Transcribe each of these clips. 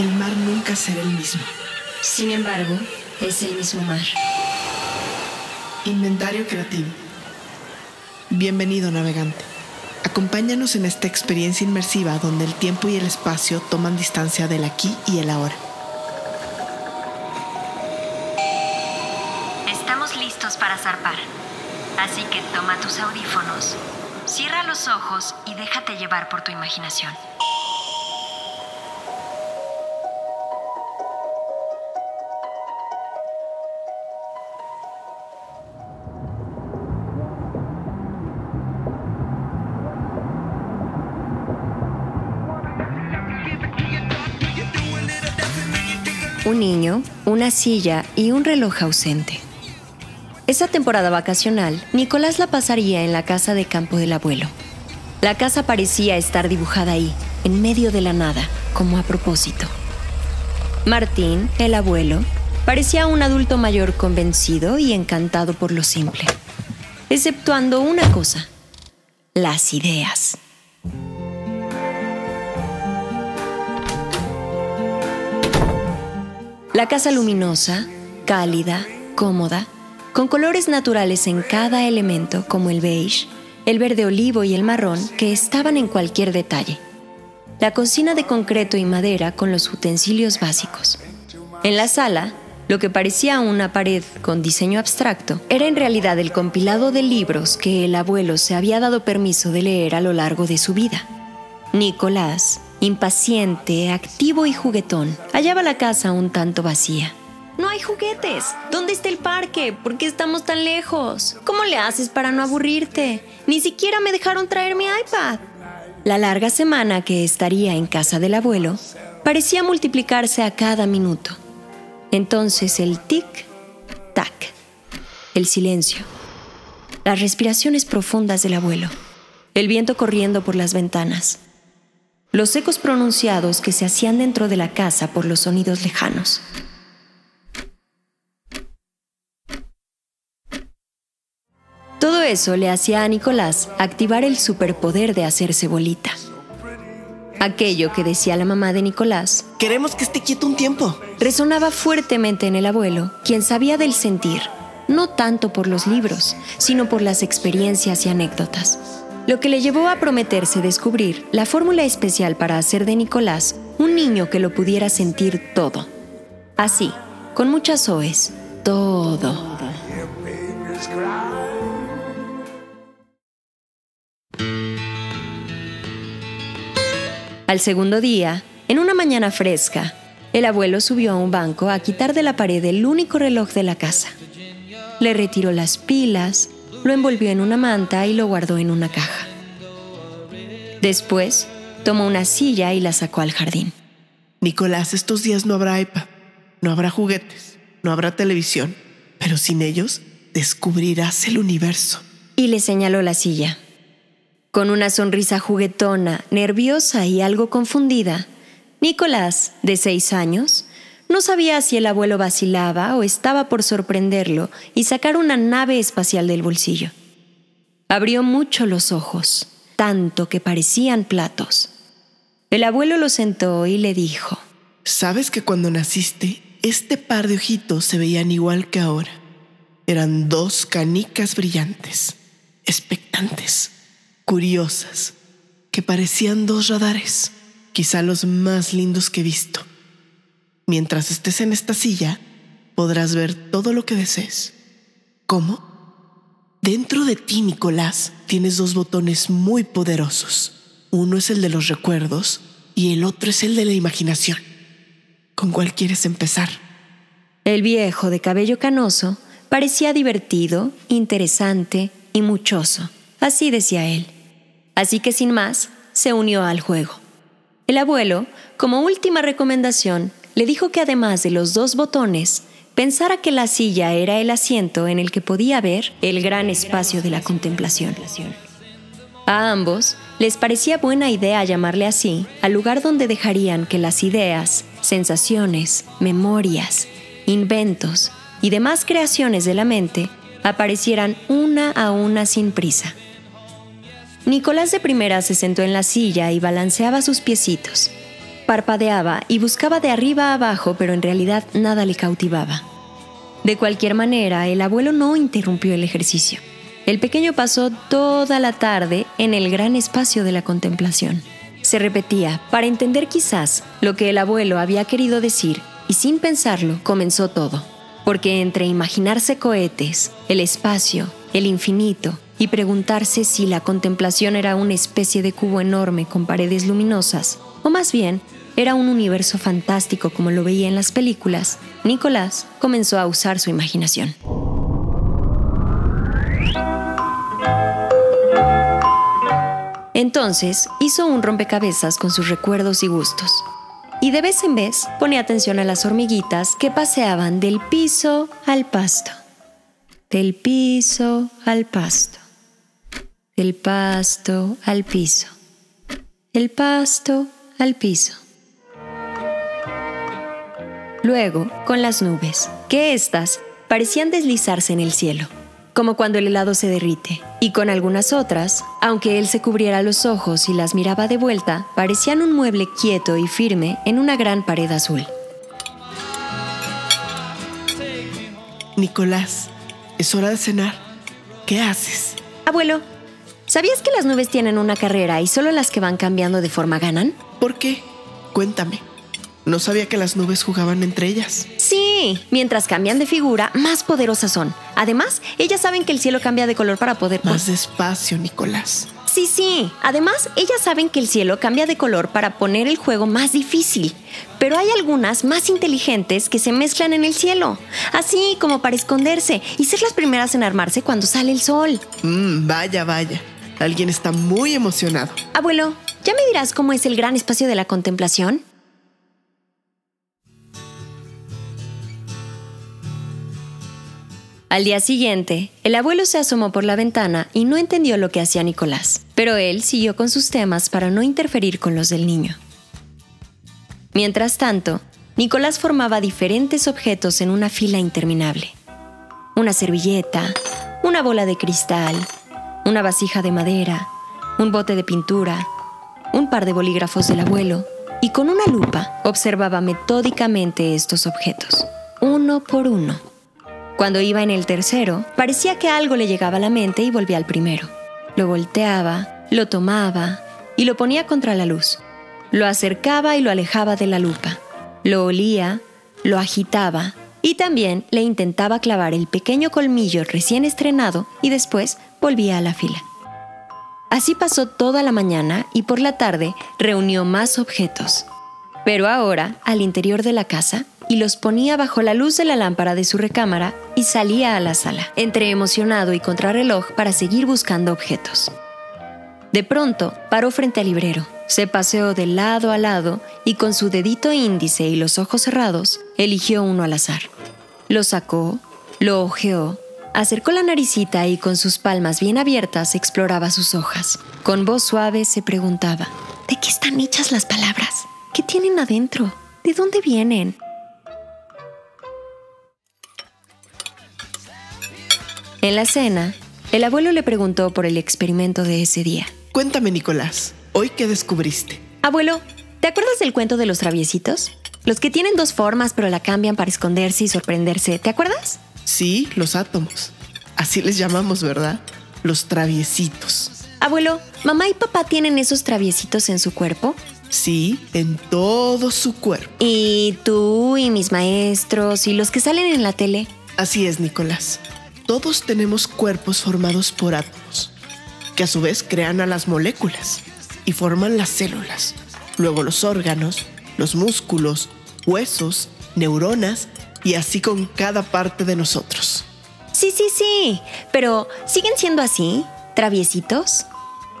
el mar nunca será el mismo. Sin embargo, es el mismo mar. Inventario creativo. Bienvenido navegante. Acompáñanos en esta experiencia inmersiva donde el tiempo y el espacio toman distancia del aquí y el ahora. Estamos listos para zarpar. Así que toma tus audífonos, cierra los ojos y déjate llevar por tu imaginación. Un niño, una silla y un reloj ausente. Esa temporada vacacional, Nicolás la pasaría en la casa de campo del abuelo. La casa parecía estar dibujada ahí, en medio de la nada, como a propósito. Martín, el abuelo, parecía un adulto mayor convencido y encantado por lo simple, exceptuando una cosa, las ideas. La casa luminosa, cálida, cómoda, con colores naturales en cada elemento como el beige, el verde olivo y el marrón que estaban en cualquier detalle. La cocina de concreto y madera con los utensilios básicos. En la sala, lo que parecía una pared con diseño abstracto era en realidad el compilado de libros que el abuelo se había dado permiso de leer a lo largo de su vida. Nicolás, impaciente, activo y juguetón, hallaba la casa un tanto vacía. No hay juguetes. ¿Dónde está el parque? ¿Por qué estamos tan lejos? ¿Cómo le haces para no aburrirte? Ni siquiera me dejaron traer mi iPad. La larga semana que estaría en casa del abuelo parecía multiplicarse a cada minuto. Entonces el tic-tac, el silencio, las respiraciones profundas del abuelo, el viento corriendo por las ventanas, los ecos pronunciados que se hacían dentro de la casa por los sonidos lejanos. Todo eso le hacía a Nicolás activar el superpoder de hacerse bolita. Aquello que decía la mamá de Nicolás Queremos que esté quieto un tiempo. resonaba fuertemente en el abuelo, quien sabía del sentir, no tanto por los libros, sino por las experiencias y anécdotas. Lo que le llevó a prometerse descubrir la fórmula especial para hacer de Nicolás un niño que lo pudiera sentir todo. Así, con muchas oes, todo. Al segundo día, en una mañana fresca, el abuelo subió a un banco a quitar de la pared el único reloj de la casa. Le retiró las pilas, lo envolvió en una manta y lo guardó en una caja. Después, tomó una silla y la sacó al jardín. Nicolás, estos días no habrá iPad, no habrá juguetes, no habrá televisión, pero sin ellos descubrirás el universo. Y le señaló la silla. Con una sonrisa juguetona, nerviosa y algo confundida, Nicolás, de seis años, no sabía si el abuelo vacilaba o estaba por sorprenderlo y sacar una nave espacial del bolsillo. Abrió mucho los ojos, tanto que parecían platos. El abuelo lo sentó y le dijo, ¿Sabes que cuando naciste, este par de ojitos se veían igual que ahora? Eran dos canicas brillantes, expectantes, curiosas, que parecían dos radares, quizá los más lindos que he visto. Mientras estés en esta silla, podrás ver todo lo que desees. ¿Cómo? Dentro de ti, Nicolás, tienes dos botones muy poderosos. Uno es el de los recuerdos y el otro es el de la imaginación. ¿Con cuál quieres empezar? El viejo de cabello canoso parecía divertido, interesante y muchoso. Así decía él. Así que sin más, se unió al juego. El abuelo, como última recomendación, le dijo que además de los dos botones, pensara que la silla era el asiento en el que podía ver el gran espacio de la contemplación. A ambos les parecía buena idea llamarle así al lugar donde dejarían que las ideas, sensaciones, memorias, inventos y demás creaciones de la mente aparecieran una a una sin prisa. Nicolás de primera se sentó en la silla y balanceaba sus piecitos. Parpadeaba y buscaba de arriba a abajo, pero en realidad nada le cautivaba. De cualquier manera, el abuelo no interrumpió el ejercicio. El pequeño pasó toda la tarde en el gran espacio de la contemplación. Se repetía para entender quizás lo que el abuelo había querido decir y sin pensarlo comenzó todo. Porque entre imaginarse cohetes, el espacio, el infinito y preguntarse si la contemplación era una especie de cubo enorme con paredes luminosas, o más bien era un universo fantástico como lo veía en las películas, Nicolás comenzó a usar su imaginación. Entonces hizo un rompecabezas con sus recuerdos y gustos. Y de vez en vez ponía atención a las hormiguitas que paseaban del piso al pasto. Del piso al pasto. Del pasto al piso. El pasto al piso. Luego, con las nubes, que éstas parecían deslizarse en el cielo como cuando el helado se derrite, y con algunas otras, aunque él se cubriera los ojos y las miraba de vuelta, parecían un mueble quieto y firme en una gran pared azul. Nicolás, es hora de cenar. ¿Qué haces? Abuelo, ¿sabías que las nubes tienen una carrera y solo las que van cambiando de forma ganan? ¿Por qué? Cuéntame. No sabía que las nubes jugaban entre ellas. Sí, mientras cambian de figura, más poderosas son. Además, ellas saben que el cielo cambia de color para poder... Más despacio, Nicolás. Sí, sí. Además, ellas saben que el cielo cambia de color para poner el juego más difícil. Pero hay algunas más inteligentes que se mezclan en el cielo, así como para esconderse y ser las primeras en armarse cuando sale el sol. Mmm, vaya, vaya. Alguien está muy emocionado. Abuelo, ¿ya me dirás cómo es el gran espacio de la contemplación? Al día siguiente, el abuelo se asomó por la ventana y no entendió lo que hacía Nicolás, pero él siguió con sus temas para no interferir con los del niño. Mientras tanto, Nicolás formaba diferentes objetos en una fila interminable. Una servilleta, una bola de cristal, una vasija de madera, un bote de pintura, un par de bolígrafos del abuelo, y con una lupa observaba metódicamente estos objetos, uno por uno. Cuando iba en el tercero, parecía que algo le llegaba a la mente y volvía al primero. Lo volteaba, lo tomaba y lo ponía contra la luz. Lo acercaba y lo alejaba de la lupa. Lo olía, lo agitaba y también le intentaba clavar el pequeño colmillo recién estrenado y después volvía a la fila. Así pasó toda la mañana y por la tarde reunió más objetos. Pero ahora, al interior de la casa, y los ponía bajo la luz de la lámpara de su recámara y salía a la sala, entre emocionado y contrarreloj para seguir buscando objetos. De pronto, paró frente al librero, se paseó de lado a lado y con su dedito índice y los ojos cerrados, eligió uno al azar. Lo sacó, lo ojeó, acercó la naricita y con sus palmas bien abiertas exploraba sus hojas. Con voz suave se preguntaba, ¿de qué están hechas las palabras? ¿Qué tienen adentro? ¿De dónde vienen? En la cena, el abuelo le preguntó por el experimento de ese día. Cuéntame, Nicolás, ¿hoy qué descubriste? Abuelo, ¿te acuerdas del cuento de los traviesitos? Los que tienen dos formas pero la cambian para esconderse y sorprenderse, ¿te acuerdas? Sí, los átomos. Así les llamamos, ¿verdad? Los traviesitos. Abuelo, ¿mamá y papá tienen esos traviesitos en su cuerpo? Sí, en todo su cuerpo. ¿Y tú y mis maestros y los que salen en la tele? Así es, Nicolás. Todos tenemos cuerpos formados por átomos, que a su vez crean a las moléculas y forman las células, luego los órganos, los músculos, huesos, neuronas y así con cada parte de nosotros. Sí, sí, sí, pero ¿siguen siendo así? ¿Traviesitos?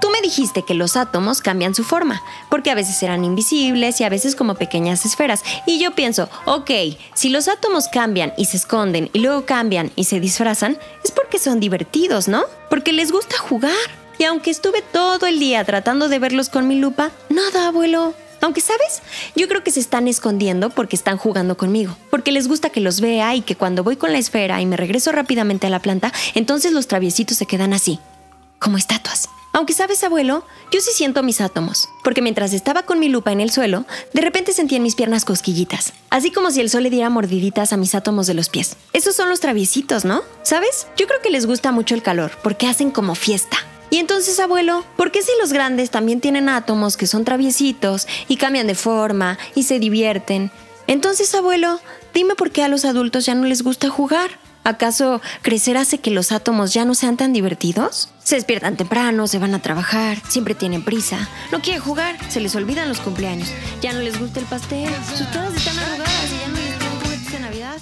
Tú me dijiste que los átomos cambian su forma, porque a veces eran invisibles y a veces como pequeñas esferas. Y yo pienso, ok, si los átomos cambian y se esconden y luego cambian y se disfrazan, es porque son divertidos, ¿no? Porque les gusta jugar. Y aunque estuve todo el día tratando de verlos con mi lupa, nada, abuelo. Aunque, ¿sabes? Yo creo que se están escondiendo porque están jugando conmigo, porque les gusta que los vea y que cuando voy con la esfera y me regreso rápidamente a la planta, entonces los traviesitos se quedan así, como estatuas Aunque sabes, abuelo, yo sí siento mis átomos, porque mientras estaba con mi lupa en el suelo, de repente sentí en mis piernas cosquillitas, así como si el sol le diera mordiditas a mis átomos de los pies. Esos son los traviesitos, ¿no? ¿Sabes? Yo creo que les gusta mucho el calor, porque hacen como fiesta. Y entonces, abuelo, ¿por qué si los grandes también tienen átomos que son traviesitos y cambian de forma y se divierten? Entonces, abuelo, dime por qué a los adultos ya no les gusta jugar. ¿Acaso crecer hace que los átomos ya no sean tan divertidos? Se despiertan temprano, se van a trabajar, siempre tienen prisa, no quieren jugar, se les olvidan los cumpleaños, ya no les gusta el pastel, sus todas están arrugadas y ya no les ponen juguetes de Navidad.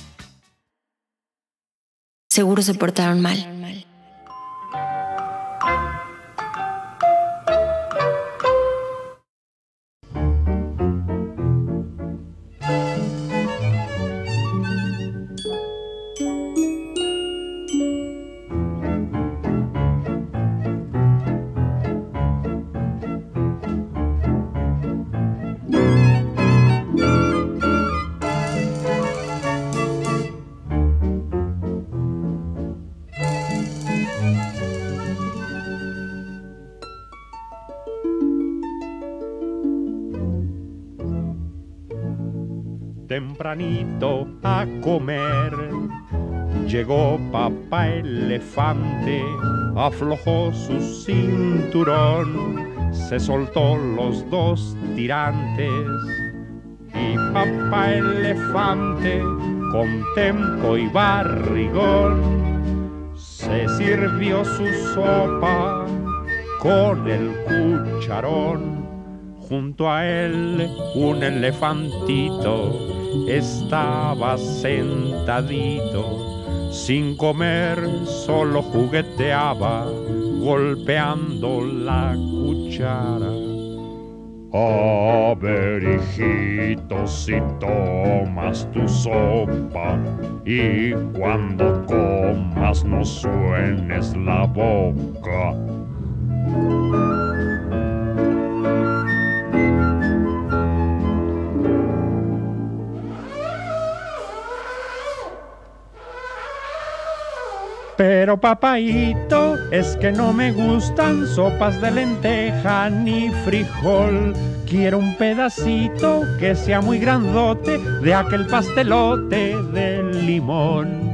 Seguro se portaron mal. Tempranito a comer. Llegó papá elefante, aflojó su cinturón, se soltó los dos tirantes. Y papá elefante, con tempo y barrigón, se sirvió su sopa con el cucharón. Junto a él un elefantito estaba sentadito, sin comer, solo jugueteaba, golpeando la cuchara. A ver, hijito, si tomas tu sopa y cuando comas no suenes la boca. Pero papaito, es que no me gustan sopas de lenteja ni frijol. Quiero un pedacito que sea muy grandote de aquel pastelote de limón.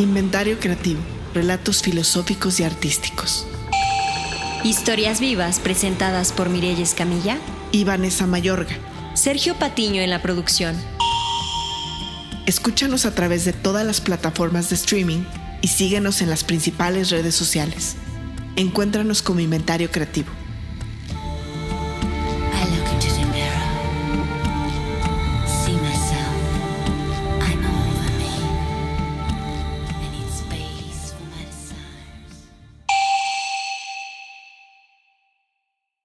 Inventario creativo, relatos filosóficos y artísticos. Historias vivas presentadas por Mirelles Camilla y Vanessa Mayorga. Sergio Patiño en la producción. Escúchanos a través de todas las plataformas de streaming y síguenos en las principales redes sociales. Encuéntranos como Inventario Creativo.